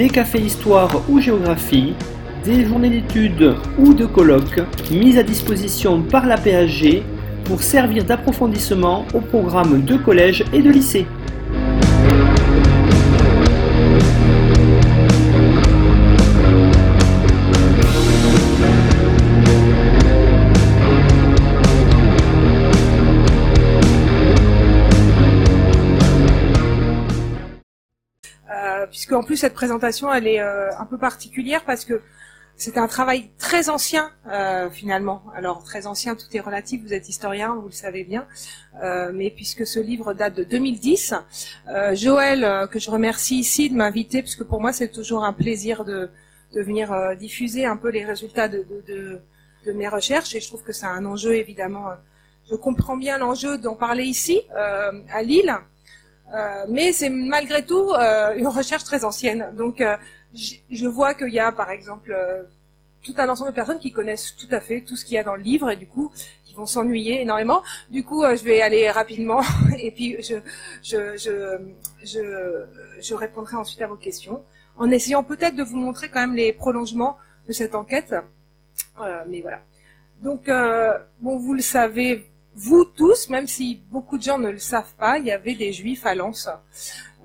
des cafés histoire ou géographie, des journées d'études ou de colloques mises à disposition par la PAG pour servir d'approfondissement au programme de collège et de lycée. En plus cette présentation elle est euh, un peu particulière parce que c'est un travail très ancien euh, finalement. Alors très ancien, tout est relatif. Vous êtes historien, vous le savez bien. Euh, mais puisque ce livre date de 2010, euh, Joël que je remercie ici de m'inviter, puisque pour moi c'est toujours un plaisir de, venir diffuser un peu les résultats de, mes recherches et je trouve que c'est un enjeu évidemment. je comprends bien l'enjeu d'en parler ici à Lille. Euh, mais c'est malgré tout euh, une recherche très ancienne. Donc, euh, je vois qu'il y a, par exemple, tout un ensemble de personnes qui connaissent tout à fait tout ce qu'il y a dans le livre et du coup, qui vont s'ennuyer énormément. Du coup, je vais aller rapidement et puis je, je, répondrai ensuite à vos questions en essayant peut-être de vous montrer quand même les prolongements de cette enquête. Mais voilà. Donc, bon, vous le savez vous tous, même si beaucoup de gens ne le savent pas, il y avait des juifs à Lens.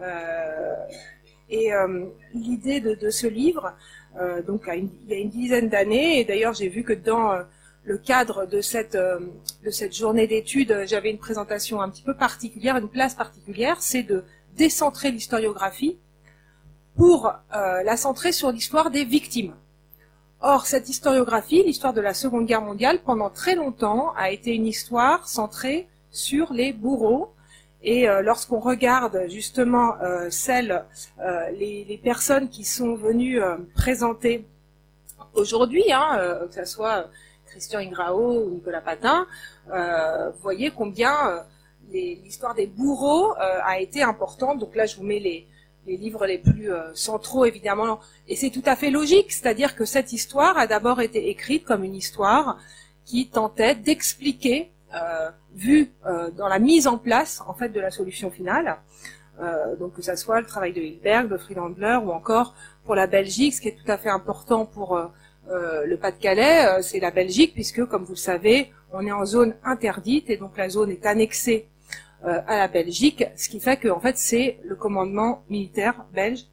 Euh, et euh, l'idée de, ce livre, euh, donc il y a une dizaine d'années, et d'ailleurs j'ai vu que dans le cadre de cette, de cette journée d'études, j'avais une présentation un petit peu particulière, une place particulière, c'est de décentrer l'historiographie pour la centrer sur l'histoire des victimes. Or, cette historiographie, l'histoire de la Seconde Guerre mondiale, pendant très longtemps, a été une histoire centrée sur les bourreaux. Et euh, lorsqu'on regarde justement euh, celles, euh, les, personnes qui sont venues présenter aujourd'hui, hein, que ce soit Christian Ingrao ou Nicolas Patin, vous voyez combien l'histoire des bourreaux a été importante. Donc là, je vous mets les, les livres les plus euh, centraux, évidemment, et c'est tout à fait logique, c'est-à-dire que cette histoire a d'abord été écrite comme une histoire qui tentait d'expliquer, euh, vu euh, dans la mise en place en fait de la solution finale, euh, donc que ça soit le travail de Hilberg, de Friedlander ou encore pour la Belgique, ce qui est tout à fait important pour le Pas-de-Calais, c'est la Belgique puisque, comme vous le savez, on est en zone interdite et donc la zone est annexée à la Belgique, ce qui fait que en fait c'est le commandement militaire belge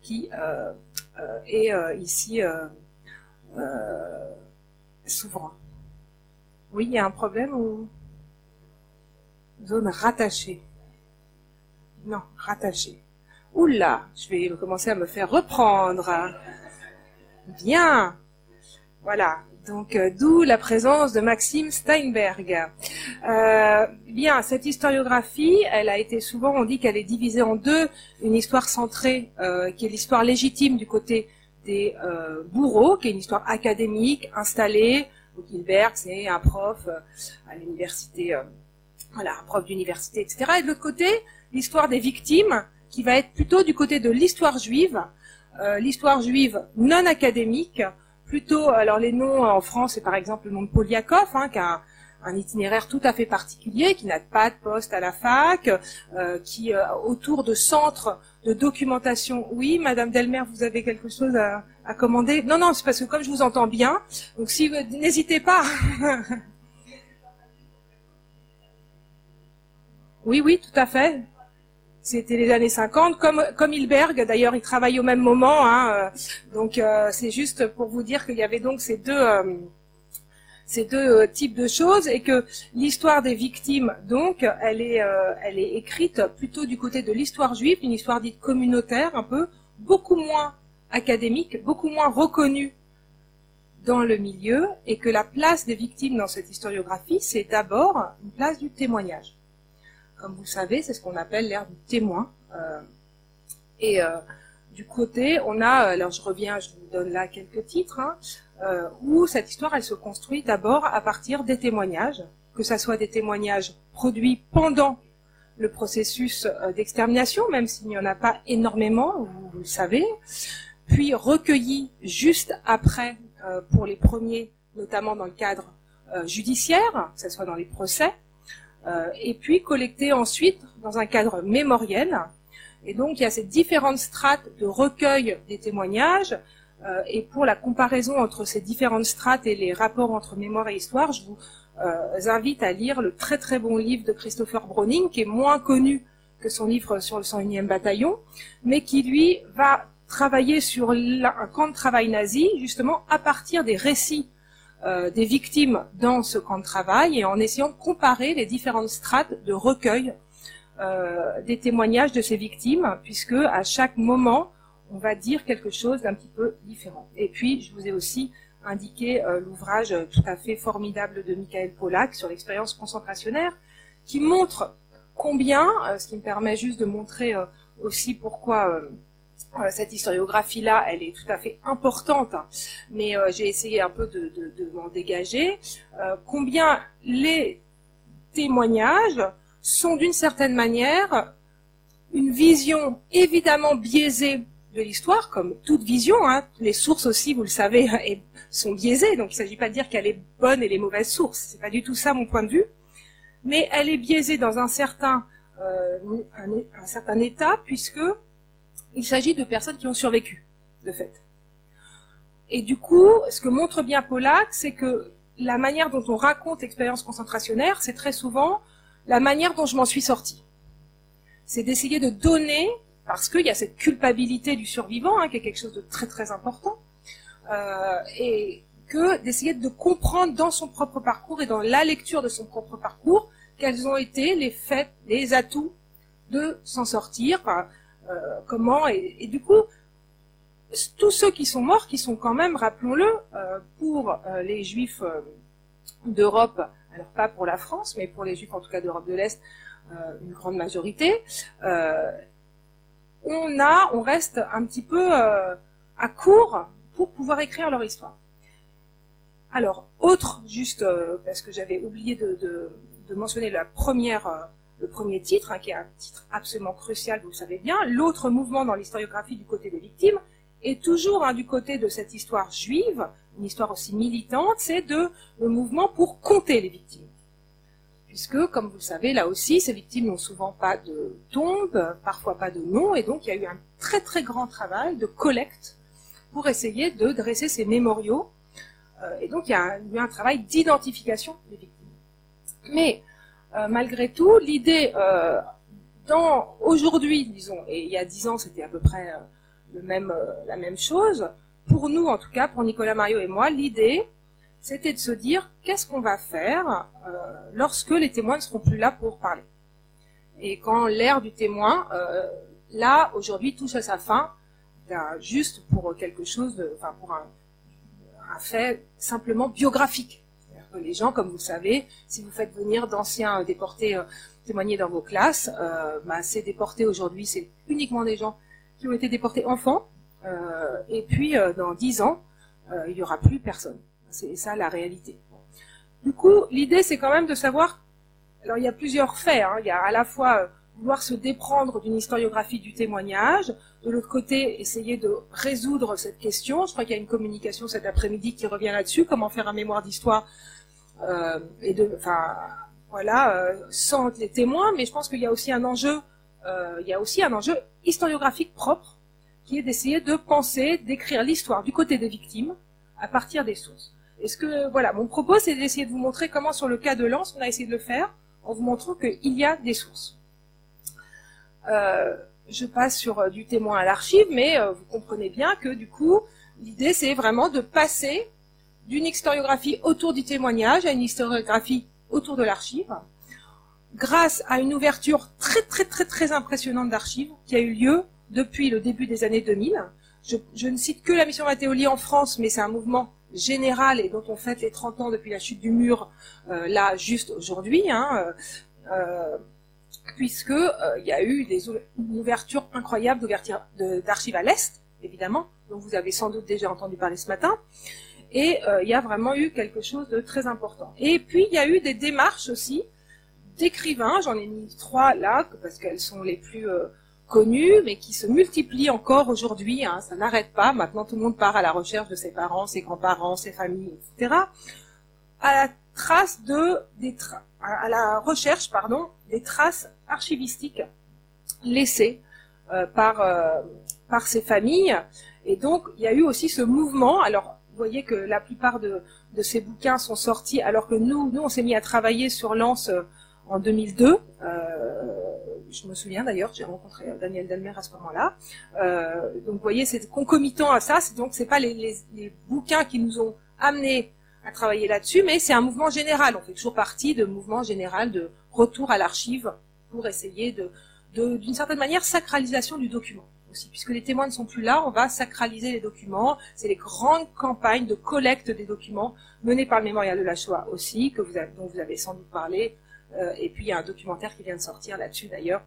qui euh, euh, est euh, ici euh, euh, souverain. Oui, il y a un problème ou zone rattachée? Non, rattachée. Oula, je vais commencer à me faire reprendre. Bien. Voilà. Donc, euh, d'où la présence de Maxime Steinberg. Euh, bien, cette historiographie, elle a été souvent, on dit qu'elle est divisée en deux. Une histoire centrée, euh, qui est l'histoire légitime du côté des bourreaux, qui est une histoire académique, installée. Donc, Hilberg, c'est un prof à l'université, voilà, un prof d'université, etc. Et de l'autre côté, l'histoire des victimes, qui va être plutôt du côté de l'histoire juive, l'histoire juive non académique, plutôt, alors les noms en France, c'est par exemple le nom de Poliakov, hein, qui a un, itinéraire tout à fait particulier, qui n'a pas de poste à la fac, euh, qui euh, autour de centres de documentation. Oui, Madame Delmer, vous avez quelque chose à, à commander? Non, non, c'est parce que comme je vous entends bien, donc si n'hésitez pas. oui, oui, tout à fait. C'était les années 50, comme comme Hilberg. D'ailleurs, ils travaillent au même moment. Hein, euh, donc, euh, c'est juste pour vous dire qu'il y avait donc ces deux euh, types de choses et que l'histoire des victimes, donc, elle est elle est écrite plutôt du côté de l'histoire juive, une histoire dite communautaire, un peu beaucoup moins académique, beaucoup moins reconnue dans le milieu, et que la place des victimes dans cette historiographie, c'est d'abord une place du témoignage. Comme vous le savez, c'est ce qu'on appelle l'ère du témoin. Euh, et euh, du côté, on a, alors je reviens, je vous donne là quelques titres, hein, où cette histoire, elle se construit d'abord à partir des témoignages, que ce soit des témoignages produits pendant le processus d'extermination, même s'il n'y en a pas énormément, vous, le savez, puis recueillis juste après pour les premiers, notamment dans le cadre judiciaire, que ce soit dans les procès, euh, et puis collecté ensuite dans un cadre mémoriel. Et donc il y a ces différentes strates de recueil des témoignages. Euh, et pour la comparaison entre ces différentes strates et les rapports entre mémoire et histoire, je vous euh, invite à lire le très très bon livre de Christopher Browning, qui est moins connu que son livre sur le 101e bataillon, mais qui lui va travailler sur un camp de travail nazi, justement à partir des récits euh, des victimes dans ce camp de travail et en essayant de comparer les différentes strates de recueil euh, des témoignages de ces victimes, puisque à chaque moment, on va dire quelque chose d'un petit peu différent. Et puis, je vous ai aussi indiqué euh, l'ouvrage tout à fait formidable de Michael Pollack sur l'expérience concentrationnaire, qui montre combien, ce qui me permet juste de montrer aussi pourquoi cette historiographie-là, elle est tout à fait importante, hein. mais euh, j'ai essayé un peu de, m'en dégager. Euh, combien les témoignages sont d'une certaine manière une vision évidemment biaisée de l'histoire, comme toute vision. Hein. Les sources aussi, vous le savez, sont biaisées, donc il ne s'agit pas de dire qu'elle est bonne et les mauvaises sources. C'est pas du tout ça mon point de vue. Mais elle est biaisée dans un certain, un certain état, puisque il s'agit de personnes qui ont survécu, de fait. Et du coup, ce que montre bien Pollack, c'est que la manière dont on raconte l'expérience concentrationnaire, c'est très souvent la manière dont je m'en suis sorti. C'est d'essayer de donner, parce qu'il y a cette culpabilité du survivant, hein, qui est quelque chose de très très important, euh, et que d'essayer de comprendre dans son propre parcours et dans la lecture de son propre parcours, quels ont été les faits, les atouts de s'en sortir. Euh, comment et, du coup tous ceux qui sont morts, qui sont quand même, rappelons-le, euh, pour euh, les juifs d'Europe, alors pas pour la France, mais pour les juifs en tout cas d'Europe de l'Est, une grande majorité, on a, on reste un petit peu à court pour pouvoir écrire leur histoire. Alors, autre, juste parce que j'avais oublié de, de, mentionner la première le premier titre, hein, qui est un titre absolument crucial, vous le savez bien. L'autre mouvement dans l'historiographie du côté des victimes est toujours hein, du côté de cette histoire juive, une histoire aussi militante, c'est de le mouvement pour compter les victimes. Puisque, comme vous le savez, là aussi, ces victimes n'ont souvent pas de tombe, parfois pas de nom, et donc il y a eu un très très grand travail de collecte pour essayer de dresser ces mémoriaux. Euh, et donc il y a eu un travail d'identification des victimes. Mais malgré tout, l'idée, euh, aujourd'hui, disons, et il y a dix ans, c'était à peu près euh, le même, la même chose. Pour nous, en tout cas, pour Nicolas Mario et moi, l'idée, c'était de se dire qu'est-ce qu'on va faire lorsque les témoins ne seront plus là pour parler? Et quand l'ère du témoin, là, aujourd'hui, touche à sa fin, juste pour quelque chose, de, enfin, pour un, un fait simplement biographique les gens, comme vous le savez, si vous faites venir d'anciens déportés euh, témoigner dans vos classes, euh, bah, ces déportés aujourd'hui, c'est uniquement des gens qui ont été déportés enfants. Euh, et puis, dans dix ans, il n'y aura plus personne. C'est ça la réalité. Du coup, l'idée, c'est quand même de savoir. Alors, il y a plusieurs faits. Hein. Il y a à la fois vouloir se déprendre d'une historiographie du témoignage, de l'autre côté, essayer de résoudre cette question. Je crois qu'il y a une communication cet après-midi qui revient là-dessus, comment faire un mémoire d'histoire euh, et de, enfin, voilà, euh, sans les témoins, mais je pense qu'il y a aussi un enjeu, euh, il y a aussi un enjeu historiographique propre, qui est d'essayer de penser, d'écrire l'histoire du côté des victimes à partir des sources. est ce que, voilà, mon propos, c'est d'essayer de vous montrer comment, sur le cas de Lens, on a essayé de le faire en vous montrant qu'il y a des sources. Euh, je passe sur du témoin à l'archive, mais vous comprenez bien que du coup, l'idée c'est vraiment de passer d'une historiographie autour du témoignage à une historiographie autour de l'archive, grâce à une ouverture très très très très impressionnante d'archives qui a eu lieu depuis le début des années 2000. Je, ne cite que la mission Mattéoli en France, mais c'est un mouvement général et dont on fête les 30 ans depuis la chute du mur, euh, là juste aujourd'hui. Hein, euh, puisque euh, il y a eu des une ouverture incroyable d'archives à l'est, évidemment, dont vous avez sans doute déjà entendu parler ce matin. Et euh, il y a vraiment eu quelque chose de très important. Et puis il y a eu des démarches aussi d'écrivains, j'en ai mis trois là, parce qu'elles sont les plus euh, connues, mais qui se multiplient encore aujourd'hui, hein, ça n'arrête pas, maintenant tout le monde part à la recherche de ses parents, ses grands-parents, ses familles, etc., à la recherche, des traces archivistiques laissées euh, par, par ces familles. Et donc, il y a eu aussi ce mouvement. Alors, vous voyez que la plupart de, ces bouquins sont sortis alors que nous, nous, on s'est mis à travailler sur Lance euh, en 2002. je me souviens d'ailleurs, j'ai rencontré Daniel Delmer à ce moment-là. donc, vous voyez, c'est concomitant à ça. Donc, c'est pas les, les, les bouquins qui nous ont amenés à travailler là-dessus, mais c'est un mouvement général. On fait toujours partie de mouvement général de retour à l'archive pour essayer de, d'une certaine manière, sacralisation du document Puisque les témoins ne sont plus là, on va sacraliser les documents. C'est les grandes campagnes de collecte des documents menées par le Mémorial de la Shoah aussi, dont vous avez sans doute parlé. Euh, et puis il y a un documentaire qui vient de sortir là-dessus d'ailleurs,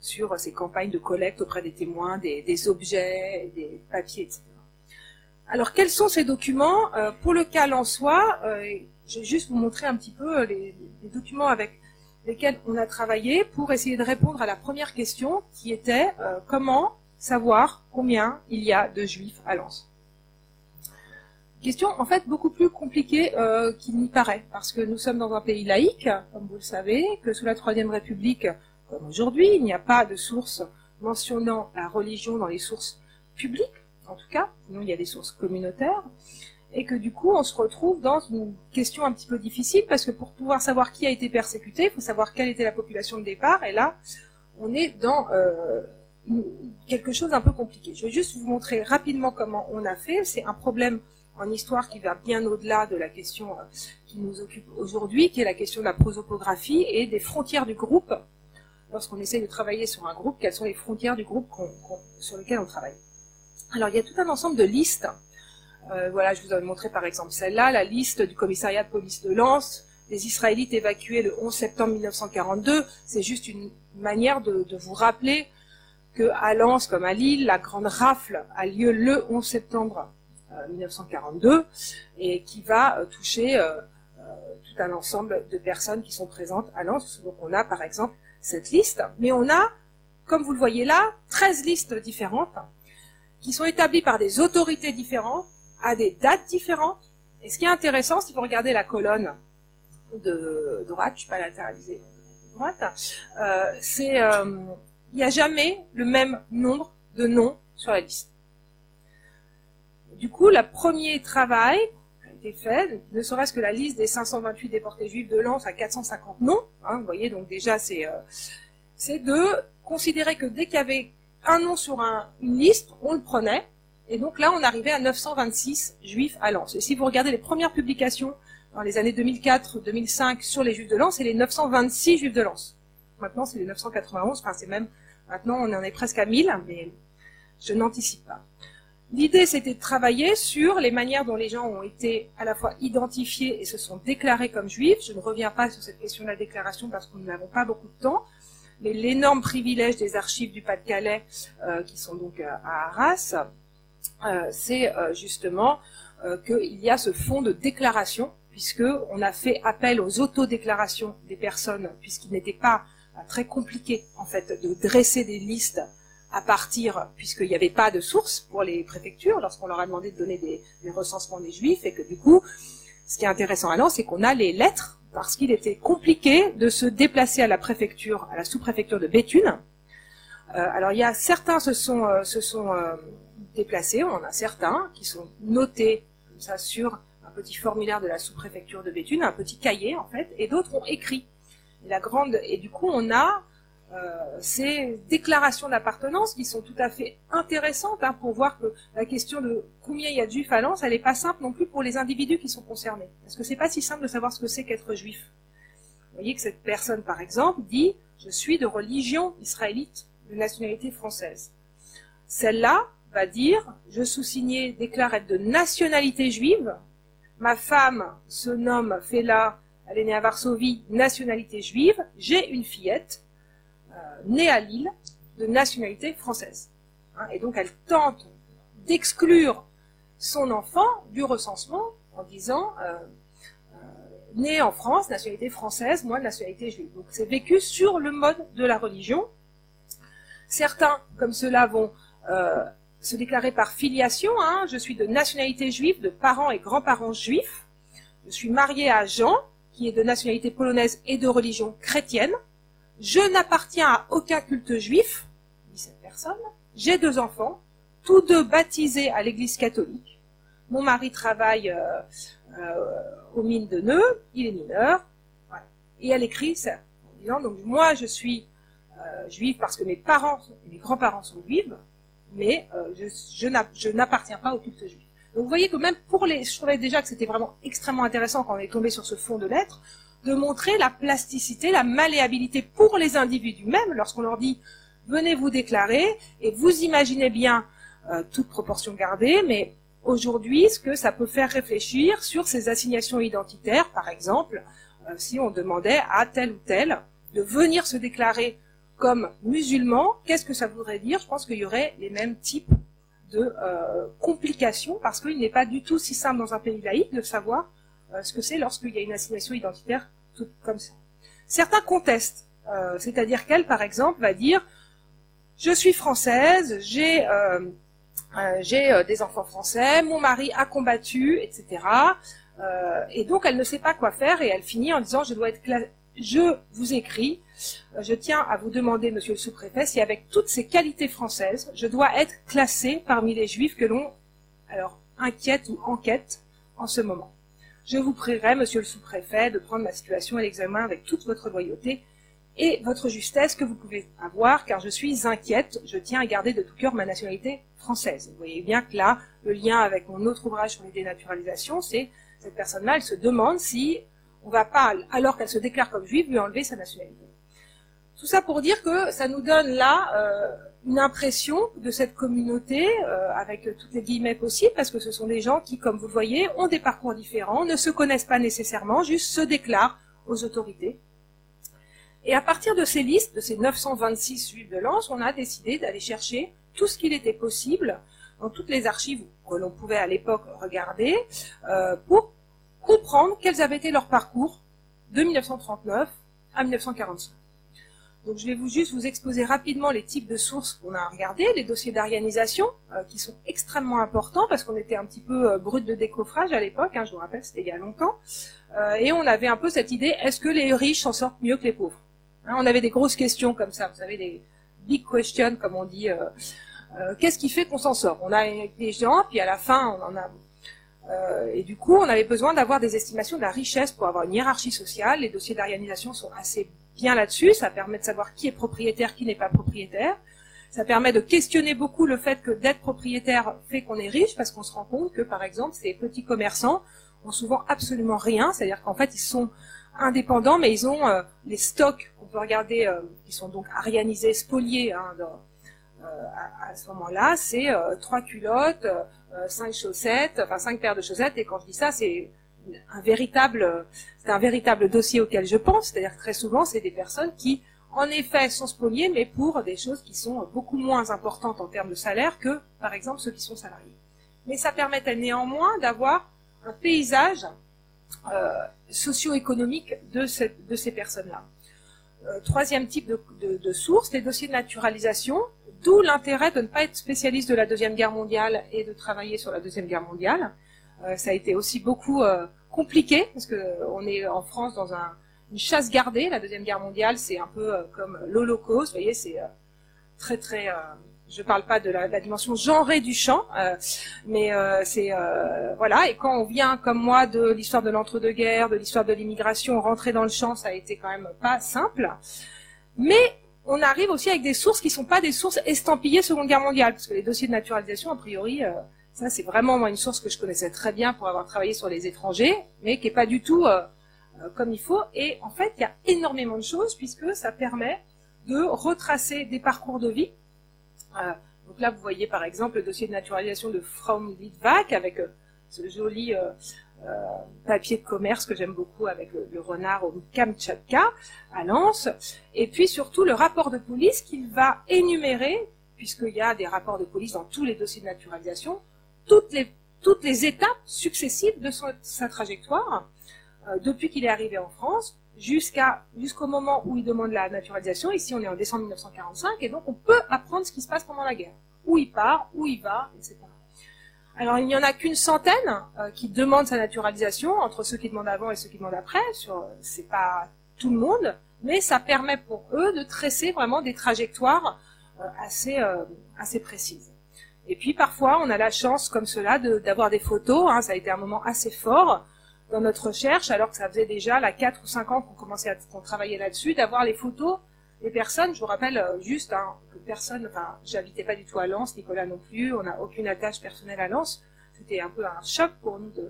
sur ces campagnes de collecte auprès des témoins, des, objets, des papiers, etc. Alors, quels sont ces documents? Euh, Pour le cas en soi, euh, je vais juste vous montrer un petit peu les, documents avec lesquels on a travaillé pour essayer de répondre à la première question qui était euh, comment savoir combien il y a de juifs à Lens. Question en fait beaucoup plus compliquée qu'il n'y paraît, parce que nous sommes dans un pays laïque, comme vous le savez, que sous la Troisième République, comme aujourd'hui, il n'y a pas de source mentionnant la religion dans les sources publiques en tout cas, sinon il y a des sources communautaires, et que du coup on se retrouve dans une question un petit peu difficile, parce que pour pouvoir savoir qui a été persécuté, il faut savoir quelle était la population de départ, et là on est dans euh, quelque chose d'un peu compliqué. Je vais juste vous montrer rapidement comment on a fait, c'est un problème en histoire qui va bien au-delà de la question euh, qui nous occupe aujourd'hui, qui est la question de la prosopographie et des frontières du groupe. Lorsqu'on essaie de travailler sur un groupe, quelles sont les frontières du groupe sur lequel on travaille alors il y a tout un ensemble de listes. Euh, voilà, je vous avais montré par exemple celle-là, la liste du commissariat de police de Lens, des Israélites évacués le 11 septembre 1942. C'est juste une manière de, vous rappeler que à Lens comme à Lille, la grande rafle a lieu le 11 septembre 1942 euh, et qui va euh, toucher tout un ensemble de personnes qui sont présentes à Lens. Donc on a par exemple cette liste, mais on a, comme vous le voyez là, 13 listes différentes qui sont établis par des autorités différentes, à des dates différentes. Et ce qui est intéressant, si vous regardez la colonne de droite, je ne suis pas latéralisée, droite, euh, c'est euh, il n'y a jamais le même nombre de noms sur la liste. Du coup, le premier travail a été fait, ne serait-ce que la liste des 528 déportés juifs de Lens à 450 noms, hein, vous voyez, donc déjà c'est euh, c'est de considérer que dès qu'il y avait un nom sur une liste, on le prenait. Et donc là, on arrivait à 926 juifs à Lens. Et si vous regardez les premières publications dans les années 2004-2005 sur les juifs de Lens, c'est les 926 juifs de Lens. Maintenant, c'est les 991. Enfin, c'est même, maintenant, on en est presque à 1000, mais je n'anticipe pas. L'idée, c'était de travailler sur les manières dont les gens ont été à la fois identifiés et se sont déclarés comme juifs. Je ne reviens pas sur cette question de la déclaration parce que nous n'avons pas beaucoup de temps mais l'énorme privilège des archives du Pas-de-Calais, euh, qui sont donc euh, à Arras, euh, c'est justement qu'il y a ce fonds de déclaration, puisque on a fait appel aux autodéclarations des personnes, puisqu'il n'était pas très compliqué en fait de dresser des listes à partir, puisqu'il n'y avait pas de source pour les préfectures, lorsqu'on leur a demandé de donner des, recensements des juifs, et que du coup, ce qui est intéressant alors, c'est qu'on a les lettres parce qu'il était compliqué de se déplacer à la préfecture, à la sous-préfecture de Béthune. Euh, alors il y a certains se sont, euh, euh, déplacés, on a certains qui sont notés ça sur un petit formulaire de la sous-préfecture de Béthune, un petit cahier en fait, et d'autres ont écrit. La grande et du coup on a euh, ces déclarations d'appartenance qui sont tout à fait intéressantes hein, pour voir que la question de combien il y a de juifs à Lens, elle n'est pas simple non plus pour les individus qui sont concernés. Parce que c'est pas si simple de savoir ce que c'est qu'être juif. Vous voyez que cette personne, par exemple, dit je suis de religion israélite, de nationalité française. Celle-là va dire je sous-signé déclare être de nationalité juive. Ma femme se nomme Fela, elle est née à Varsovie, nationalité juive. J'ai une fillette née à Lille de nationalité française. Hein, et donc elle tente d'exclure son enfant du recensement en disant euh, euh, né en France, nationalité française, moi nationalité juive. Donc c'est vécu sur le mode de la religion. Certains, comme cela, vont euh, se déclarer par filiation. Hein. Je suis de nationalité juive, de parents et grands-parents juifs. Je suis marié à Jean, qui est de nationalité polonaise et de religion chrétienne. Je n'appartiens à aucun culte juif, dit cette personne. J'ai deux enfants, tous deux baptisés à l'église catholique. Mon mari travaille euh, euh, aux mines de Nœux, il est mineur. Et elle écrit ça en disant, donc moi je suis euh, juive parce que mes parents, mes grands-parents sont juifs, mais je n'appartiens pas au culte juif. Donc vous voyez que même pour les, je trouvais déjà que c'était vraiment extrêmement intéressant quand on est tombé sur ce fond de lettres, de montrer la plasticité, la malléabilité pour les individus même, lorsqu'on leur dit venez vous déclarer, et vous imaginez bien, euh, toute proportion gardée, mais aujourd'hui, ce que ça peut faire réfléchir sur ces assignations identitaires, par exemple, euh, si on demandait à tel ou tel de venir se déclarer comme musulman, qu'est-ce que ça voudrait dire? Je pense qu'il y aurait les mêmes types de euh, complications, parce qu'il n'est pas du tout si simple dans un pays laïque de savoir ce que c'est lorsqu'il y a une assignation identitaire toute comme ça. Certains contestent, c'est-à-dire qu'elle, par exemple, va dire je suis française, j'ai euh, euh, j'ai euh, des enfants français, mon mari a combattu, etc. et donc elle ne sait pas quoi faire et elle finit en disant je dois être je vous écris, je tiens à vous demander, monsieur le sous-préfet, si avec toutes ces qualités françaises, je dois être classée parmi les juifs que l'on alors inquiète ou enquête en ce moment. Je vous prierai, monsieur le sous-préfet, de prendre ma situation à l'examen avec toute votre loyauté et votre justesse que vous pouvez avoir, car je suis inquiète, je tiens à garder de tout cœur ma nationalité française. Vous voyez bien que là, le lien avec mon autre ouvrage sur les dénaturalisations, c'est cette personne-là, elle se demande si on va pas, alors qu'elle se déclare comme juive, lui enlever sa nationalité. Tout ça pour dire que ça nous donne là euh, une impression de cette communauté, euh, avec toutes les guillemets possibles, parce que ce sont des gens qui, comme vous le voyez, ont des parcours différents, ne se connaissent pas nécessairement, juste se déclarent aux autorités et à partir de ces listes, de ces 926 juifs de lance, on a décidé d'aller chercher tout ce qu'il était possible dans toutes les archives que l'on pouvait à l'époque regarder euh, pour comprendre quels avaient été leurs parcours de 1939 à 1945. Donc je vais vous juste vous exposer rapidement les types de sources qu'on a regardées, les dossiers d'arianisation euh, qui sont extrêmement importants parce qu'on était un petit peu euh, brut de décoffrage à l'époque, hein, je vous rappelle c'était il y a longtemps, euh, et on avait un peu cette idée est-ce que les riches s'en sortent mieux que les pauvres? Hein, on avait des grosses questions comme ça, vous savez, des big questions, comme on dit. Euh, qu'est-ce qui fait qu'on s'en sort? On a des gens, puis à la fin, on en a... Euh, et du coup, on avait besoin d'avoir des estimations de la richesse pour avoir une hiérarchie sociale. Les dossiers d'arianisation sont assez bien là-dessus. Ça permet de savoir qui est propriétaire, qui n'est pas propriétaire. Ça permet de questionner beaucoup le fait que d'être propriétaire fait qu'on est riche, parce qu'on se rend compte que, par exemple, ces petits commerçants ont souvent absolument rien. C'est-à-dire qu'en fait, ils sont indépendants, mais ils ont euh, les stocks qu'on peut regarder, euh, qui sont donc arianisés, spoliés hein, euh, à, ce moment-là, c'est trois culottes, cinq chaussettes, enfin cinq paires de chaussettes. Et quand je dis ça, c'est un véritable, c'est un véritable dossier auquel je pense. C'est-à-dire que très souvent, c'est des personnes qui, en effet, sont spoliées, mais pour des choses qui sont beaucoup moins importantes en termes de salaire que, par exemple, ceux qui sont salariés. Mais ça permettait néanmoins d'avoir un paysage euh, socio-économique de, ces personnes-là. Euh, troisième type de, de, de, source, les dossiers de naturalisation, d'où l'intérêt de ne pas être spécialiste de la Deuxième Guerre mondiale et de travailler sur la Deuxième Guerre mondiale. Euh, ça a été aussi beaucoup euh, compliqué, parce que on est en France dans un, une chasse gardée. La Deuxième Guerre mondiale, c'est un peu euh, comme l'Holocauste, vous voyez, c'est très très je parle pas de la, dimension genrée du chant, euh, mais euh, c'est euh, voilà. Et quand on vient comme moi de l'histoire de l'entre-deux-guerres, de l'histoire de l'immigration, rentrer dans le champ, ça a été quand même pas simple. Mais on arrive aussi avec des sources qui sont pas des sources estampillées Seconde Guerre mondiale, parce que les dossiers de naturalisation, a priori, ça c'est vraiment moi une source que je connaissais très bien pour avoir travaillé sur les étrangers, mais qui est pas du tout comme il faut. Et en fait, il y a énormément de choses puisque ça permet de retracer des parcours de vie donc là, vous voyez par exemple le dossier de naturalisation de From Litvak avec euh, ce joli euh, papier de commerce que j'aime beaucoup avec le, renard au Kamchatka à Lens, et puis surtout le rapport de police qu'il va énumérer, puisqu'il y a des rapports de police dans tous les dossiers de naturalisation, toutes les, étapes successives de sa trajectoire, euh, depuis qu'il est arrivé en France, jusqu'au moment où il demande la naturalisation. Ici, on est en décembre 1945, et donc on peut apprendre ce qui se passe pendant la guerre, où il part, où il va, etc. Alors il n'y en a qu'une centaine euh, qui demandent sa naturalisation entre ceux qui demandent avant et ceux qui demandent après. Sur, c'est pas tout le monde, mais ça permet pour eux de tresser vraiment des trajectoires euh, assez euh, assez précises. Et puis parfois on a la chance comme cela d'avoir des photos. Hein, ça a été un moment assez fort dans notre recherche, alors que ça faisait déjà la 4 ou 5 ans qu'on commençait à qu'on travaillait là-dessus, d'avoir les photos des personnes. Je vous rappelle euh, juste hein, que personne, enfin, j'habitais pas du tout à Lens, Nicolas non plus, on n'a aucune attache personnelle à Lens. C'était un peu un choc pour nous de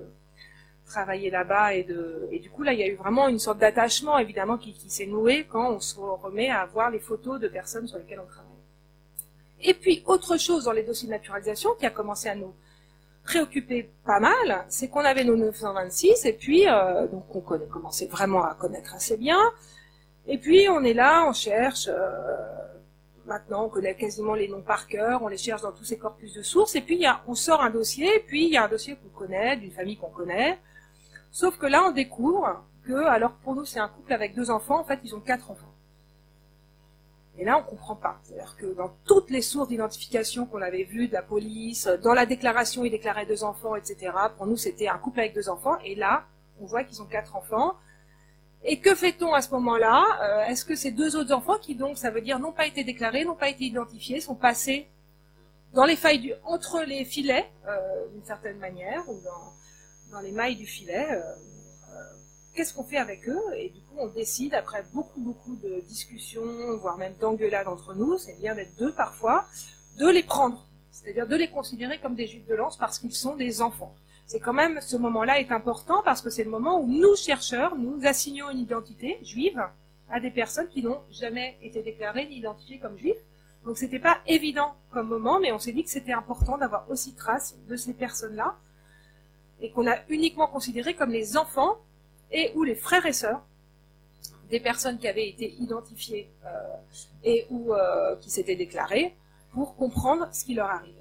travailler là-bas et et du coup là, il y a eu vraiment une sorte d'attachement évidemment qui, qui s'est noué quand on se remet à voir les photos de personnes sur lesquelles on travaille. Et puis autre chose dans les dossiers de naturalisation qui a commencé à nous préoccuper pas mal, c'est qu'on avait nos 926 et puis euh, donc on commençait vraiment à connaître assez bien. Et puis on est là, on cherche. Euh, maintenant, on connaît quasiment les noms par cœur, on les cherche dans tous ces corpus de sources. Et puis on sort un dossier, et puis il y a un dossier qu'on connaît, d'une famille qu'on connaît. Sauf que là, on découvre que, alors pour nous, c'est un couple avec deux enfants. En fait, ils ont quatre enfants. Et là, on comprend pas. C'est-à-dire que dans toutes les sources d'identification qu'on avait vues de la police, dans la déclaration, ils déclaraient deux enfants, etc. Pour nous, c'était un couple avec deux enfants. Et là, on voit qu'ils ont quatre enfants. Et que fait-on à ce moment-là? Euh, Est-ce que ces deux autres enfants, qui donc, ça veut dire, n'ont pas été déclarés, n'ont pas été identifiés, sont passés dans les failles entre les filets, euh, d'une certaine manière, ou dans, les mailles du filet euh, Qu'est-ce qu'on fait avec eux Et du coup, on décide, après beaucoup, beaucoup de discussions, voire même d'engueulades entre nous, c'est bien d'être deux parfois, de les prendre. C'est-à-dire de les considérer comme des juifs de lance parce qu'ils sont des enfants c'est quand même ce moment-là est important parce que c'est le moment où nous chercheurs nous assignons une identité juive à des personnes qui n'ont jamais été déclarées ni identifiées comme juives. Donc c'était pas évident comme moment, mais on s'est dit que c'était important d'avoir aussi trace de ces personnes-là et qu'on a uniquement considéré comme les enfants et ou les frères et sœurs des personnes qui avaient été identifiées euh, et ou euh, qui s'étaient déclarées pour comprendre ce qui leur arrivait.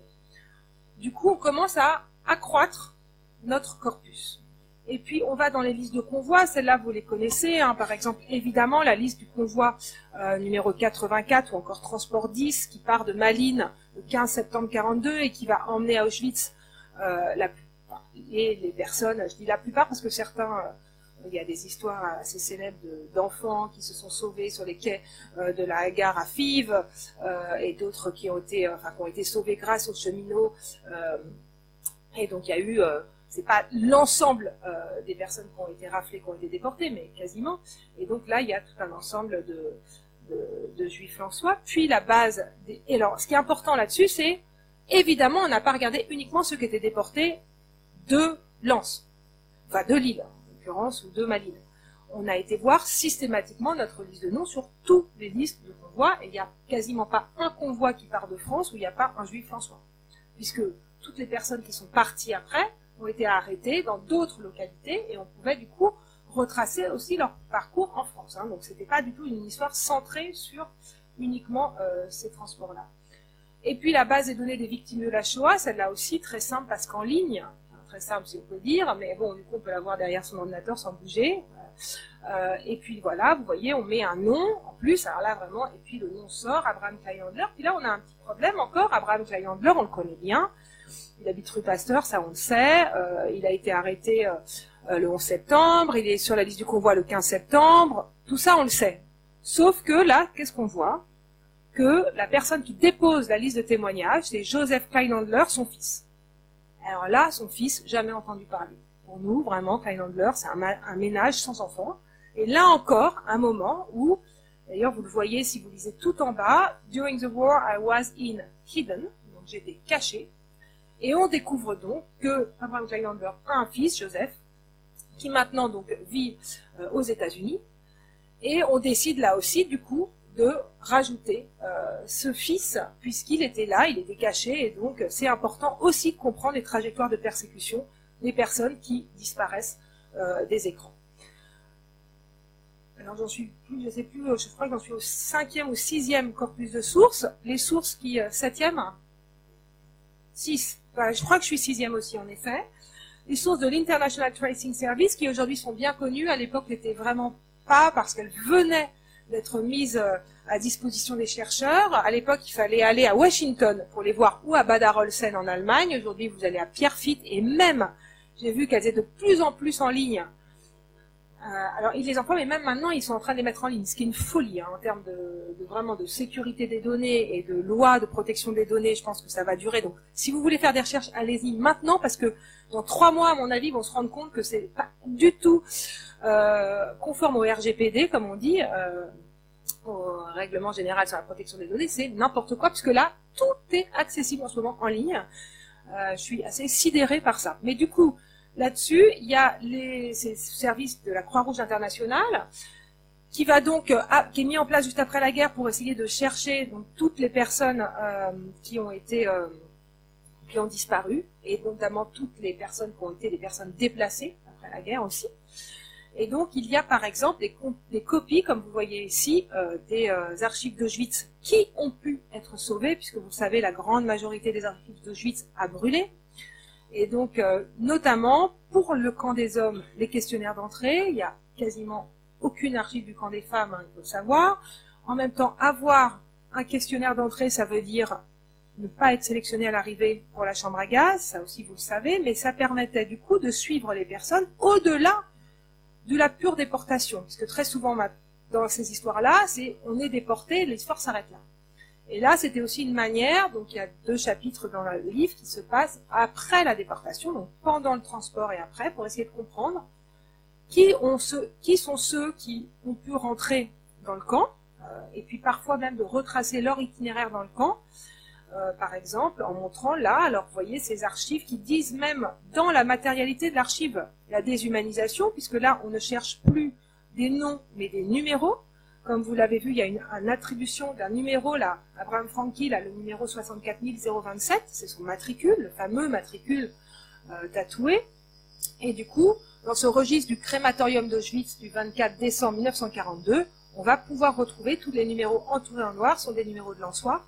Du coup, on commence à accroître notre corpus. Et puis on va dans les listes de convois, celles-là vous les connaissez, hein. par exemple évidemment la liste du convoi euh, numéro 84 ou encore transport 10 qui part de Malines le 15 septembre 42 et qui va emmener à Auschwitz la, et les personnes, je dis la plupart parce que certains, il y a des histoires assez célèbres d'enfants qui se sont sauvés sur les quais de la gare à Fives et d'autres qui ont été, enfin, qui ont été sauvés grâce aux cheminots. et donc il y a eu c'est pas l'ensemble euh, des personnes qui ont été raflées, qui ont été déportées, mais quasiment. Et donc là, il y a tout un ensemble de juifs en soi. Puis la base. Des... Et alors, ce qui est important là-dessus, c'est évidemment, on n'a pas regardé uniquement ceux qui étaient déportés de Lens, enfin de Lille de Malines. On a été voir systématiquement notre liste de noms sur toutes les listes de convois, et il n'y a quasiment pas un convoi qui part de France où il n'y a pas un juif françois. Puisque toutes les personnes qui sont parties après, ont été arrêtés dans d'autres localités et on pouvait du coup retracer aussi leur parcours en France. Hein. Donc c'était pas du tout une histoire centrée sur uniquement euh, ces transports-là. Et puis la base des données des victimes de la Shoah, celle-là aussi très simple parce qu'en ligne, très simple si on peut dire, mais bon du coup on peut la voir derrière son ordinateur sans bouger. Euh, et puis voilà, vous voyez, on met un nom en plus, alors là vraiment, et puis le nom sort, Abraham Kleinhandler. Puis là on a un petit problème encore, Abraham Kleinhandler, on le connaît bien, il habite rue Pasteur, ça on le sait. Euh, il a été arrêté euh, le 11 septembre. Il est sur la liste du convoi le 15 septembre. Tout ça on le sait. Sauf que là, qu'est-ce qu'on voit? Que la personne qui dépose la liste de témoignages, c'est Joseph Kleinhandler, son fils. Alors là, son fils, jamais entendu parler. Pour nous, vraiment, Kleinhandler, c'est un, un ménage sans enfant. Et là encore, un moment où, d'ailleurs, vous le voyez si vous lisez tout en bas, During the war, I was in hidden, donc j'étais caché. Et on découvre donc que Abraham Kleinlander a un fils, Joseph, qui maintenant donc vit euh, aux États-Unis. Et on décide là aussi, du coup, rajouter euh, ce fils, puisqu'il était là, il était caché, et donc c'est important aussi de comprendre les trajectoires de persécution des personnes qui disparaissent euh, des écrans. Alors j'en suis plus, je sais plus, je crois que j'en suis au cinquième ou sixième corpus de sources. Les sources qui, euh, septième, six. je crois que je suis sixième aussi en effet. Les sources de l'International Tracing Service qui aujourd'hui sont bien connues, à l'époque n'étaient vraiment pas parce qu'elles venaient d'être mises euh, à disposition des chercheurs. À l'époque, il fallait aller à Washington pour les voir ou à Bad Arolsen en Allemagne. Aujourd'hui, vous allez à Pierrefitte et même, j'ai vu qu'elles étaient de plus en plus en ligne alors, ils les emploient, mais même maintenant, ils sont en train de les mettre en ligne, ce qui est une folie hein, en termes de, de, sécurité des données et de loi de protection des données. Je pense que ça va durer. Donc, si vous voulez faire des recherches, allez-y maintenant, parce que dans trois mois, à mon avis, ils vont se rendre compte que c'est pas du tout euh, conforme au RGPD, comme on dit, euh, au règlement général sur la protection des données. C'est n'importe quoi, puisque là, tout est accessible en ce moment en ligne. Euh, je suis assez sidérée par ça. Mais du coup, Là-dessus, il y a les services de la Croix-Rouge internationale qui va donc euh, est mis en place juste après la guerre pour essayer de chercher toutes les personnes euh, qui ont été euh, qui ont disparu et notamment toutes les personnes qui ont été des personnes déplacées après la guerre aussi. Et donc il y a par exemple des copies, comme vous voyez ici, des archives d'Auschwitz qui ont pu être sauvées, puisque vous savez la grande majorité des archives d'Auschwitz a brûlé. Et donc, euh, notamment, pour le camp des hommes, les questionnaires d'entrée, il y a quasiment aucune archive du camp des femmes, hein, il faut le savoir. En même temps, avoir un questionnaire d'entrée, ça veut dire ne pas être sélectionné à l'arrivée pour la chambre à gaz, ça aussi vous le savez, mais ça permettait du coup de suivre les personnes au-delà de la pure déportation. Parce que très souvent, dans ces histoires-là, c'est on est déporté, l'histoire s'arrête là. Et là, c'était aussi une manière, donc il y a deux chapitres dans le livre qui se passent après la déportation, donc pendant le transport et après, pour essayer de comprendre qui, sont ceux qui ont pu rentrer dans le camp, euh, et puis parfois même de retracer leur itinéraire dans le camp, euh, par exemple, en montrant là, alors vous voyez ces archives qui disent même dans la matérialité de l'archive la déshumanisation, puisque là, on ne cherche plus des noms, mais des numéros, comme vous l'avez vu, il y a une, attribution d'un numéro là, Abraham Franky, là, le numéro 64027, c'est son matricule, le fameux matricule euh, tatoué. Et du coup, dans ce registre du crématorium d'Auschwitz du 24 décembre 1942, on va pouvoir retrouver tous les numéros entourés en noir, sont des numéros de l'ensoir.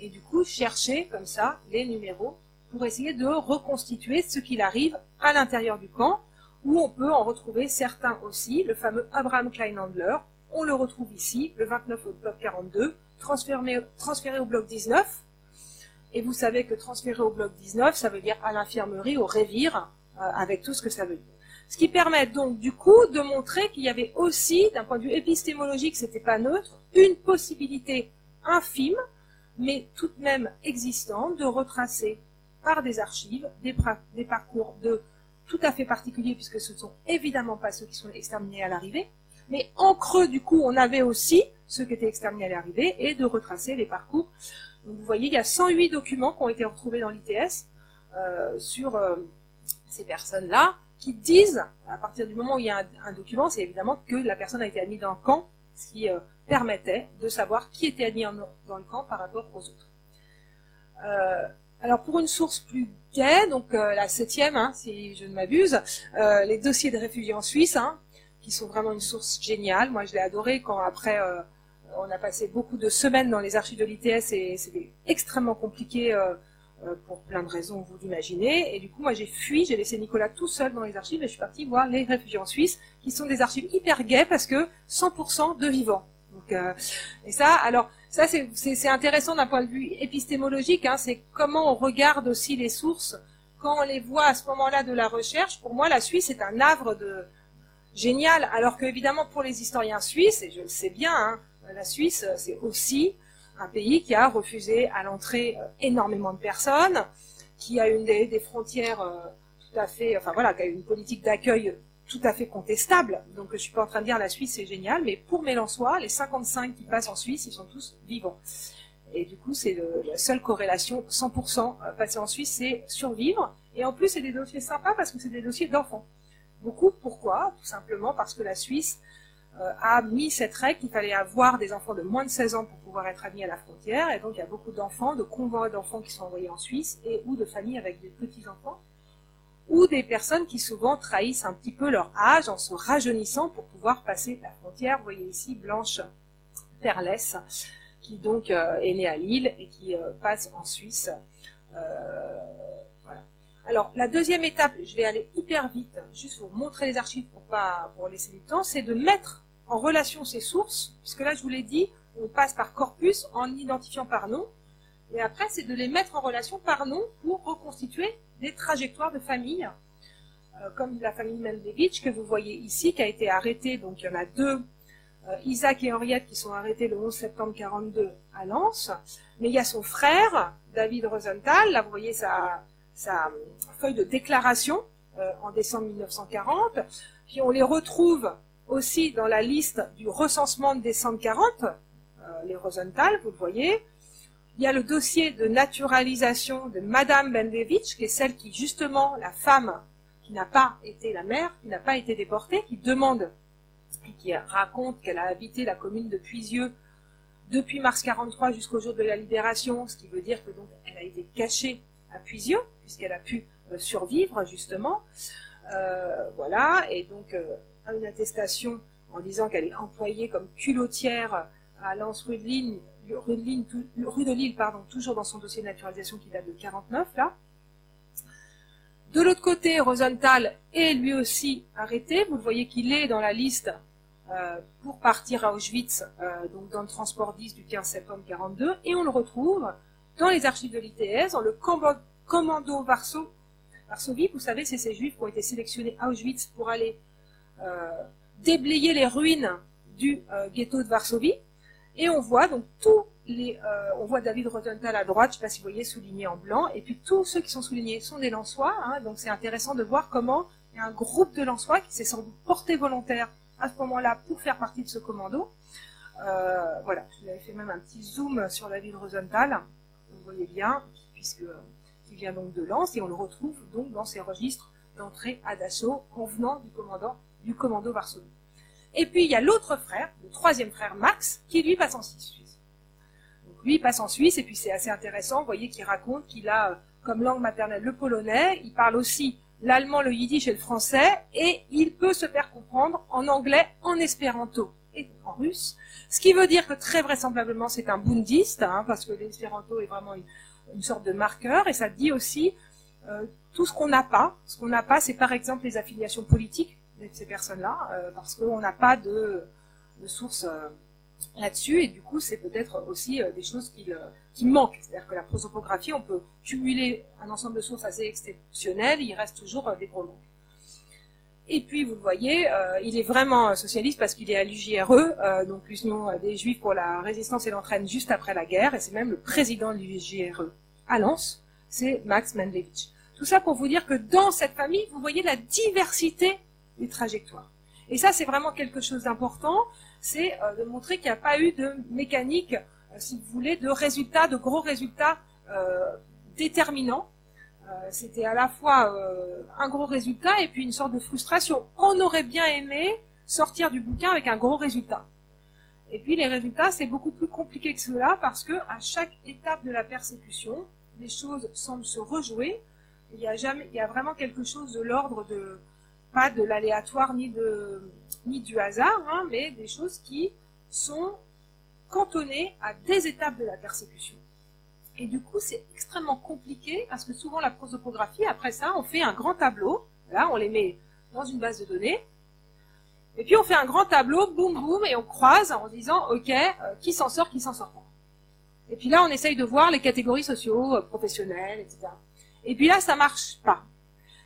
Et du coup, chercher comme ça les numéros pour essayer de reconstituer ce qu'il arrive à l'intérieur du camp, où on peut en retrouver certains aussi, le fameux Abraham Kleinhandler, on le retrouve ici, le 29 au bloc 42, transféré, transféré au bloc 19. Et vous savez que transféré au bloc 19, ça veut dire à l'infirmerie, au révire, euh, avec tout ce que ça veut dire. Ce qui permet donc du coup de montrer qu'il y avait aussi, d'un point de vue épistémologique, c'était pas neutre, une possibilité infime, mais tout de même existante, de retracer par des archives des, des parcours de tout à fait particuliers, puisque ce ne sont évidemment pas ceux qui sont exterminés à l'arrivée, mais en creux, du coup, on avait aussi ceux qui étaient exterminés à l'arrivée et de retracer les parcours. Donc, vous voyez, il y a 108 documents qui ont été retrouvés dans l'ITS euh, sur euh, ces personnes-là qui disent, à partir du moment où il y a un, document, c'est évidemment que la personne a été admise dans le camp, ce qui euh, permettait de savoir qui était admis dans le camp par rapport aux autres. alors pour une source plus gaie, donc la septième, hein, si je ne m'abuse, les dossiers de réfugiés en Suisse, hein, qui sont vraiment une source géniale. Moi, je l'ai adoré quand après euh, on a passé beaucoup de semaines dans les archives de l'ITS et c'était extrêmement compliqué euh, euh, pour plein de raisons, vous l'imaginez. Et du coup, moi, j'ai fui, j'ai laissé Nicolas tout seul dans les archives et je suis partie voir les réfugiés en Suisse, qui sont des archives hyper gaies parce que 100% de vivants. Et ça, alors, ça c'est intéressant d'un point de vue épistémologique. Hein, c'est comment on regarde aussi les sources quand on les voit à ce moment-là de la recherche. Pour moi, la Suisse est un havre de génial. Alors que évidemment pour les historiens suisses, et je le sais bien, hein, la Suisse c'est aussi un pays qui a refusé à l'entrée euh, énormément de personnes, qui a une des, frontières euh, tout à fait, enfin a une politique d'accueil tout à fait contestable. Donc je suis pas en train de dire la Suisse c'est génial, mais pour Mélençois, les 55 qui passent en Suisse, ils sont tous vivants. Et du coup, c'est la seule corrélation 100% euh, passer en Suisse, c'est survivre. Et en plus, c'est des dossiers sympas parce que c'est des dossiers d'enfants. Beaucoup, pourquoi? Tout simplement parce que la Suisse euh, a mis cette règle qu'il fallait avoir des enfants de moins de 16 ans pour pouvoir être admis à la frontière. Et donc il y a beaucoup d'enfants, de convois d'enfants qui sont envoyés en Suisse et ou de familles avec des petits-enfants. ou des personnes qui souvent trahissent un petit peu leur âge en se rajeunissant pour pouvoir passer la frontière. Vous voyez ici Blanche Perlès, qui donc euh, est née à Lille et qui euh, passe en Suisse. Alors la deuxième étape, je vais aller hyper vite, juste pour montrer les archives pour pas pour laisser du temps, c'est de mettre en relation ces sources, puisque là je vous l'ai dit, on passe par corpus en identifiant par nom, et après c'est de les mettre en relation par nom pour reconstituer des trajectoires de famille, euh, comme la famille Mendevich que vous voyez ici, qui a été arrêtée, donc il y en a deux, euh, Isaac et Henriette qui sont arrêtés le 11 septembre 42 à Lens, mais il y a son frère, David Rosenthal, là vous voyez sa, sa feuille de déclaration euh, en décembre 1940, puis on les retrouve aussi dans la liste du recensement de décembre 40, euh, les Rosenthal, vous le voyez. Il y a le dossier de naturalisation de Madame Bendevich, qui est celle qui, justement, la femme qui n'a pas été la mère, qui n'a pas été déportée, qui demande qui raconte qu'elle a habité la commune de Puisieux depuis mars 43 jusqu'au jour de la libération, ce qui veut dire que donc elle a été cachée à Puisieux, puisqu'elle a pu euh, survivre justement. Euh, voilà, et donc euh, une attestation en disant qu'elle est employée comme culottière à Lens rue de Lille, pardon, toujours dans son dossier de naturalisation qui date de 49 là. De l'autre côté, Rosenthal est lui aussi arrêté. Vous le voyez qu'il est dans la liste pour partir à Auschwitz, donc dans le transport 10 du 15 septembre 42, et on le retrouve dans les archives de l'ITS, dans le commando Varso, Varsovie. Vous savez, c'est ces juifs qui ont été sélectionnés à Auschwitz pour aller euh, déblayer les ruines du euh, ghetto de Varsovie. Et on voit donc tous les, euh, on voit David Rosenthal à droite, je ne sais pas si vous voyez, souligné en blanc, et puis tous ceux qui sont soulignés sont des Lensois, hein, donc c'est intéressant de voir comment il y a un groupe de Lensois qui s'est sans doute porté volontaire à ce moment-là pour faire partie de ce commando. Voilà, je vous avais fait même un petit zoom sur David Rosenthal, bien, puisque qui vient donc de Lens, et on le retrouve donc dans ses registres d'entrée à Dachau, convenant du commandant du commando Varsovie. Et puis il y a l'autre frère, le troisième frère Max, qui lui passe en Suisse. Donc lui passe en Suisse et puis c'est assez intéressant, vous voyez qu'il raconte qu'il a euh, comme langue maternelle le polonais, il parle aussi l'allemand, le yiddish et le français, et il peut se faire comprendre en anglais, en espéranto en russe. Ce qui veut dire que très vraisemblablement c'est un bundiste, hein, parce que l'espéranto est vraiment une, sorte de marqueur, et ça dit aussi euh, tout ce qu'on n'a pas. Ce qu'on n'a pas, c'est par exemple les affiliations politiques de ces personnes-là, euh, parce qu'on n'a pas de, de source euh, là-dessus, et du coup, c'est peut-être aussi des choses qui, manquent. C'est-à-dire que la prosopographie, on peut cumuler un ensemble de sources assez exceptionnelles, il reste toujours des gros. Et puis, vous le voyez, il est vraiment socialiste parce qu'il est à l'UJRE, donc l'Union des Juifs pour la résistance et l'entraîne juste après la guerre, et c'est même le président de l'UJRE à Lens, c'est Max Mendevich. Tout ça pour vous dire que dans cette famille, vous voyez la diversité des trajectoires. Et ça, c'est vraiment quelque chose d'important, c'est euh, de montrer qu'il n'y a pas eu de mécanique, euh, si vous voulez, de résultats, de gros résultats euh, déterminants. C'était à la fois un gros résultat et puis une sorte de frustration. On aurait bien aimé sortir du bouquin avec un gros résultat. Et puis les résultats, c'est beaucoup plus compliqué que cela parce que à chaque étape de la persécution, les choses semblent se rejouer. Il y a vraiment quelque chose de l'ordre de pas de l'aléatoire ni du hasard, hein, mais des choses qui sont cantonnées à des étapes de la persécution. Et du coup, c'est extrêmement compliqué parce que souvent la prosopographie, après ça, on fait un grand tableau. Là, on les met dans une base de données. Et puis on fait un grand tableau, boum boum, et on croise en disant, ok, euh, qui s'en sort, qui s'en sort pas. Et puis là, on essaye de voir les catégories sociaux, euh, professionnelles, etc. Et puis là, ça marche pas.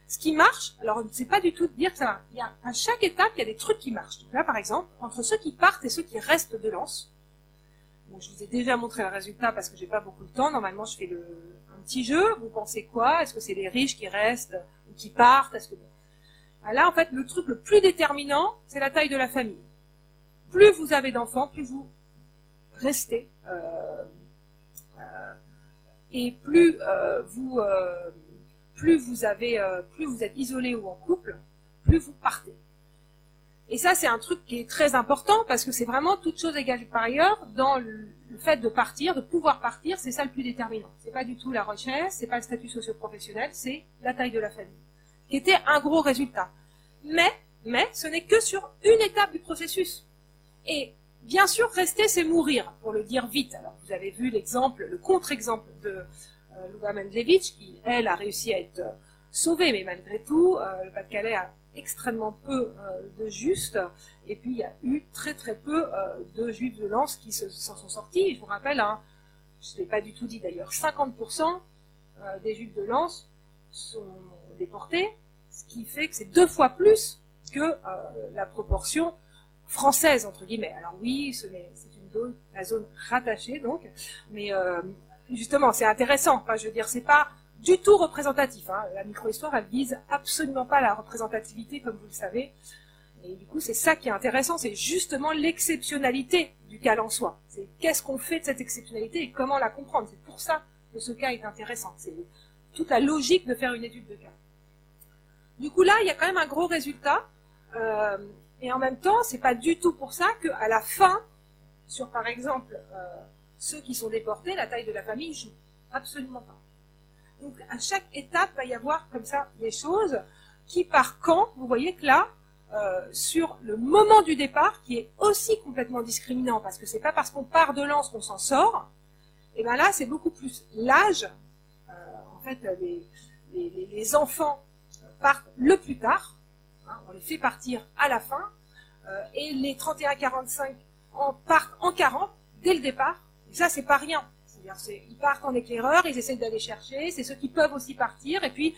Ce qui marche, alors c'est pas du tout de dire que ça a, à chaque étape, il y a des trucs qui marchent. Donc là, par exemple, entre ceux qui partent et ceux qui restent de lance, je vous ai déjà montré le résultat parce que j'ai pas beaucoup de temps. Normalement, je fais un petit jeu. Vous pensez quoi? Est-ce que c'est les riches qui restent ou qui partent? Est-ce que ah, Là, en fait, le truc le plus déterminant, c'est la taille de la famille. Plus vous avez d'enfants, plus vous restez. Euh, euh, et plus euh, vous plus vous avez, plus vous êtes isolé ou en couple, plus vous partez. Et ça, c'est un truc qui est très important parce que c'est vraiment toute chose égale par ailleurs dans le, fait de partir, de pouvoir partir, c'est ça le plus déterminant. C'est pas du tout la recherche, c'est pas le statut socio-professionnel, c'est la taille de la famille. qui était un gros résultat. Mais, mais, ce n'est que sur une étape du processus. Et bien sûr, rester, c'est mourir, pour le dire vite. Alors, vous avez vu l'exemple, le contre-exemple de euh, Luba Mendlevich, qui, elle, a réussi à être euh, sauvée, mais malgré tout, euh, le Pas-de-Calais a extrêmement peu euh, de justes, et puis il y a eu très très peu euh, de juifs de lance qui s'en sont sortis. Je vous rappelle, hein, je ne l'ai pas du tout dit d'ailleurs, 50% euh, des juifs de lance sont déportés, ce qui fait que c'est deux fois plus que la proportion française, entre guillemets. Alors oui, c'est une zone, la zone rattachée, donc, mais justement, c'est intéressant. Je veux dire, c'est pas du tout représentatif. Hein. La micro-histoire, elle vise absolument pas la représentativité, comme vous le savez. Et du coup, c'est ça qui est intéressant, c'est justement l'exceptionnalité du cas en soi. C'est qu'est-ce qu'on fait de cette exceptionnalité et comment la comprendre. C'est pour ça que ce cas est intéressant. C'est toute la logique de faire une étude de cas. Du coup, là, il y a quand même un gros résultat. Euh, et en même temps, c'est pas du tout pour ça qu'à la fin, sur par exemple euh, ceux qui sont déportés, la taille de la famille joue. Absolument pas. Donc à chaque étape, il va y avoir comme ça des choses qui, par quand, vous voyez que là, euh, sur le moment du départ, qui est aussi complètement discriminant, parce que c'est pas parce qu'on part de lance qu'on s'en sort, et bien là, c'est beaucoup plus l'âge. Euh, en fait, les, les, les, enfants partent le plus tard, hein, on les fait partir à la fin, euh, et les 31-45 en partent en 40 dès le départ. Et ça, c'est pas rien. Ils partent en éclaireur, ils essayent d'aller chercher, c'est ceux qui peuvent aussi partir, et puis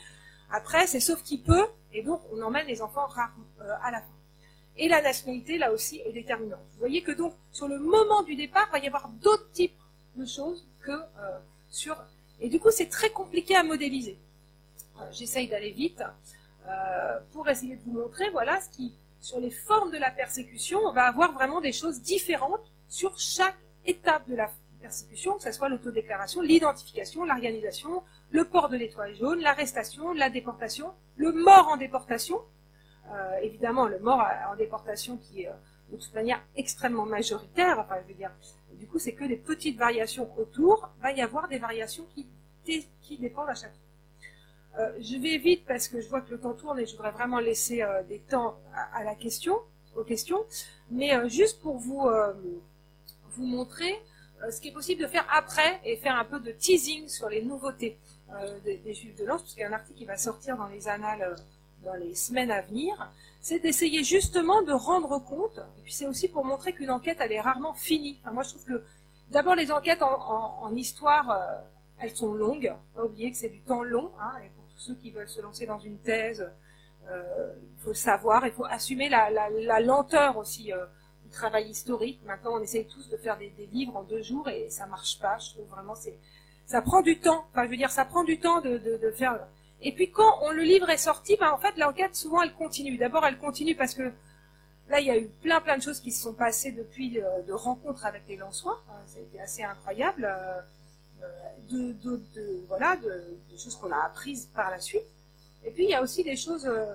après, c'est sauf qui peut, et donc on emmène les enfants euh, à la fin. Et la nationalité, là aussi, est déterminante. Vous voyez que donc, sur le moment du départ, il va y avoir d'autres types de choses que euh, sur... Et du coup, c'est très compliqué à modéliser. Euh, J'essaye d'aller vite pour essayer de vous montrer, voilà, ce qui, sur les formes de la persécution, on va avoir vraiment des choses différentes sur chaque étape de la persécution, que ce soit l'autodéclaration, l'identification, l'organisation, le port de l'étoile jaune, l'arrestation, la déportation, le mort en déportation, euh, évidemment le mort en déportation qui est euh, de toute manière extrêmement majoritaire, enfin je veux dire, du coup c'est que des petites variations autour, va y avoir des variations qui, dépendent à chaque fois. Euh, je vais vite parce que je vois que le temps tourne et je voudrais vraiment laisser euh, des temps à, la question, aux questions, mais euh, juste pour euh, vous montrer ce qui est possible de faire après et faire un peu de teasing sur les nouveautés euh, des, des, Juifs de l'Anse, parce qu'il y a un article qui va sortir dans les annales euh, dans les semaines à venir, c'est d'essayer justement de rendre compte, et puis c'est aussi pour montrer qu'une enquête, elle est rarement finie. Moi, je trouve que d'abord, les enquêtes en, histoire, euh, elles sont longues, pas oublier que c'est du temps long, hein, et pour tous ceux qui veulent se lancer dans une thèse, euh, il faut le savoir, il faut assumer la, lenteur aussi euh, travail historique. Maintenant, on essaye tous de faire des, livres en deux jours, et ça marche pas, je trouve vraiment, c'est ça prend du temps. Enfin, je veux dire, ça prend du temps de, de, faire. Et puis quand on, le livre est sorti, ben, en fait, l'enquête souvent elle continue. D'abord, elle continue parce que là, il y a eu plein plein de choses qui se sont passées depuis euh, de rencontres avec les Lensois. Hein, ça a été assez incroyable. Euh, de, de, de, voilà, de, choses qu'on a apprises par la suite. Et puis il y a aussi des choses euh,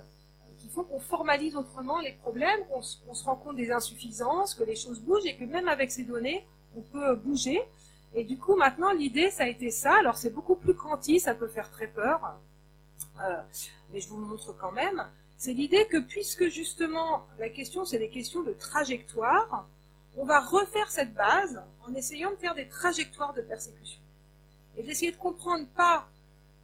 font qu'on formalise autrement les problèmes, qu'on qu se rend compte des insuffisances, que les choses bougent et que même avec ces données, on peut bouger. Et du coup, maintenant, l'idée, ça a été ça. Alors, c'est beaucoup plus quanti, ça peut faire très peur, euh, mais je vous le montre quand même. C'est l'idée que puisque justement, la question, c'est des questions de trajectoire, on va refaire cette base en essayant de faire des trajectoires de persécution. Et d'essayer de comprendre pas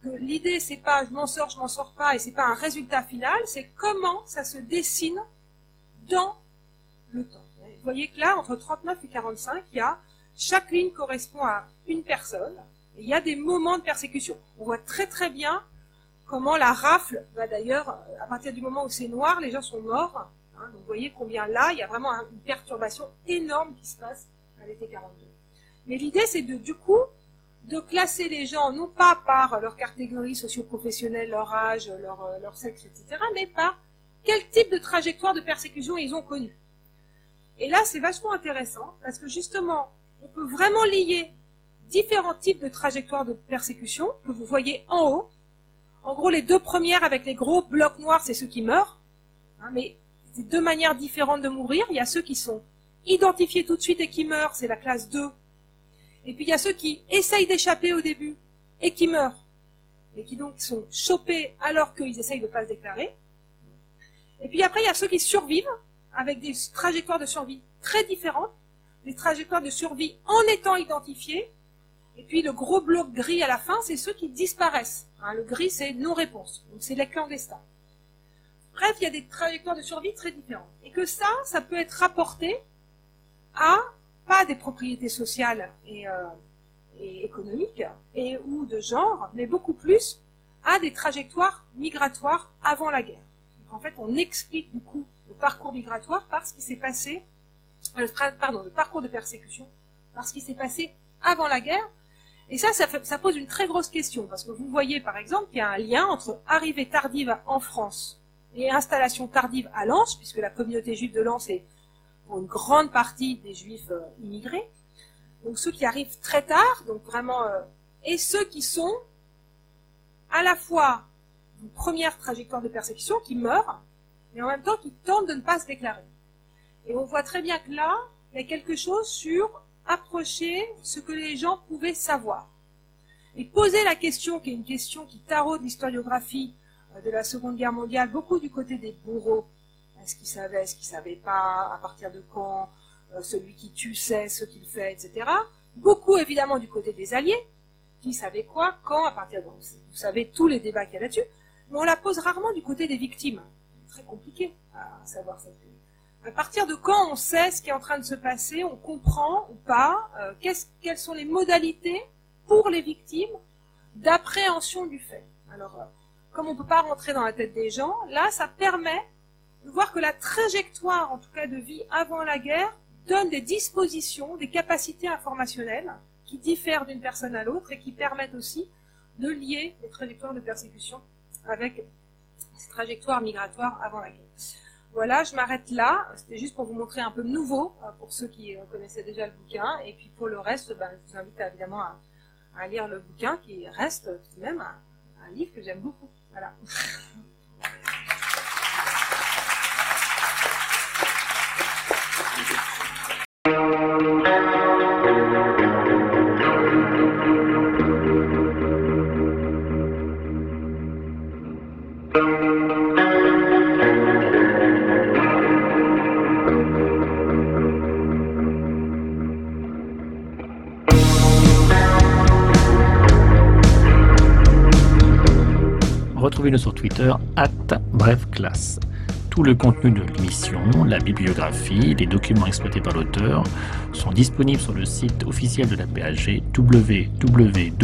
l'idée, c'est pas je m'en sors, je m'en sors pas, et c'est pas un résultat final, c'est comment ça se dessine dans le temps. Vous voyez que là, entre 39 et 45, il y a chaque ligne correspond à une personne. Et il y a des moments de persécution. On voit très très bien comment la rafle va d'ailleurs, à partir du moment où c'est noir, les gens sont morts. Hein, donc vous voyez combien là, il y a vraiment une perturbation énorme qui se passe à l'été 42. Mais l'idée, c'est de, du coup, de classer les gens, non pas par leur catégorie socio-professionnelle, leur âge, leur, leur sexe, etc., mais par quel type de trajectoire de persécution ils ont connu. Et là, c'est vachement intéressant, parce que justement, on peut vraiment lier différents types de trajectoires de persécution que vous voyez en haut. En gros, les deux premières avec les gros blocs noirs, c'est ceux qui meurent. Hein, mais c'est deux manières différentes de mourir. Il y a ceux qui sont identifiés tout de suite et qui meurent, c'est la classe 2. Et puis il y a ceux qui essayent d'échapper au début et qui meurent. et qui donc sont chopés alors qu'ils essayent de ne pas se déclarer. Et puis après, il y a ceux qui survivent avec des trajectoires de survie très différentes, des trajectoires de survie en étant identifiés. Et puis le gros bloc gris à la fin, c'est ceux qui disparaissent. Hein, le gris, c'est non-réponse. Donc c'est les clandestins. Bref, il y a des trajectoires de survie très différentes. Et que ça, ça peut être rapporté à pas des propriétés sociales et, euh, et économiques et ou de genre, mais beaucoup plus à des trajectoires migratoires avant la guerre. en fait, on explique du coup le parcours migratoire par ce qui s'est passé, euh, le parcours de persécution par ce qui s'est passé avant la guerre. Et ça, ça pose une très grosse question, parce que vous voyez par exemple qu'il y a un lien entre arrivée tardive en France et installation tardive à Lens, puisque la communauté juive de Lens est pour une grande partie des juifs euh, immigrés. Donc ceux qui arrivent très tard, donc vraiment, euh, et ceux qui sont à la fois une première trajectoire de persécution, qui meurent, mais en même temps qui tentent de ne pas se déclarer. Et on voit très bien que là, il y a quelque chose sur approcher ce que les gens pouvaient savoir. Et poser la question, qui est une question qui taraude l'historiographie euh, de la Seconde Guerre mondiale, beaucoup du côté des bourreaux, est-ce qu'il savait, est-ce qu'il savait pas, à partir de quand, euh, celui qui tue sait ce qu'il fait, etc. Beaucoup évidemment du côté des alliés, qui savaient quoi, quand, à partir de... Vous savez tous les débats qu'il y a là-dessus, mais on la pose rarement du côté des victimes. Très compliqué à savoir cette à partir de quand on sait ce qui est en train de se passer, on comprend ou pas, euh, quelles sont les modalités pour les victimes d'appréhension du fait. Alors, euh, comme on ne peut pas rentrer dans la tête des gens, là, ça permet de voir que la trajectoire, en tout cas de vie avant la guerre, donne des dispositions, des capacités informationnelles qui diffèrent d'une personne à l'autre et qui permettent aussi de lier les trajectoires de persécution avec ces trajectoires migratoires avant la guerre. Voilà, je m'arrête là. C'était juste pour vous montrer un peu nouveau euh, pour ceux qui euh, connaissaient déjà le bouquin. Et puis pour le reste, ben, je vous invite évidemment à, lire le bouquin qui reste tout de même un livre que j'aime beaucoup. Voilà. sur Twitter, brefclasse. Tout le contenu de l'émission, la bibliographie, les documents exploités par l'auteur sont disponibles sur le site officiel de la PAG www.apag.fr.